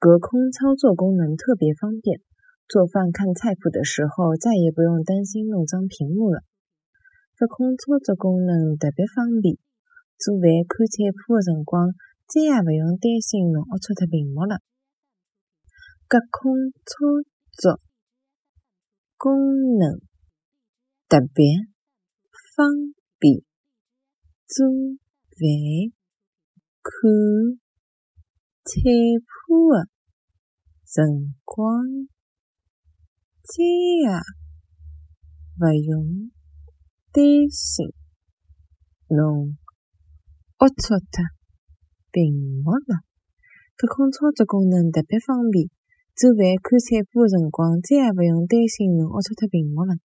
隔空操作功能特别方便，做饭看菜谱的时候再也不用担心弄脏屏幕了。隔空操作功能特别方便，做饭看菜谱的辰光再也不用担心弄龌龊脱屏幕了。隔空操作功能特别方便，做饭看。菜谱的辰光，再也勿用担心侬龌龊脱屏幕了。隔空操作功能特别方便，做饭看菜谱的辰光，再也勿用担心侬龌龊脱屏幕了。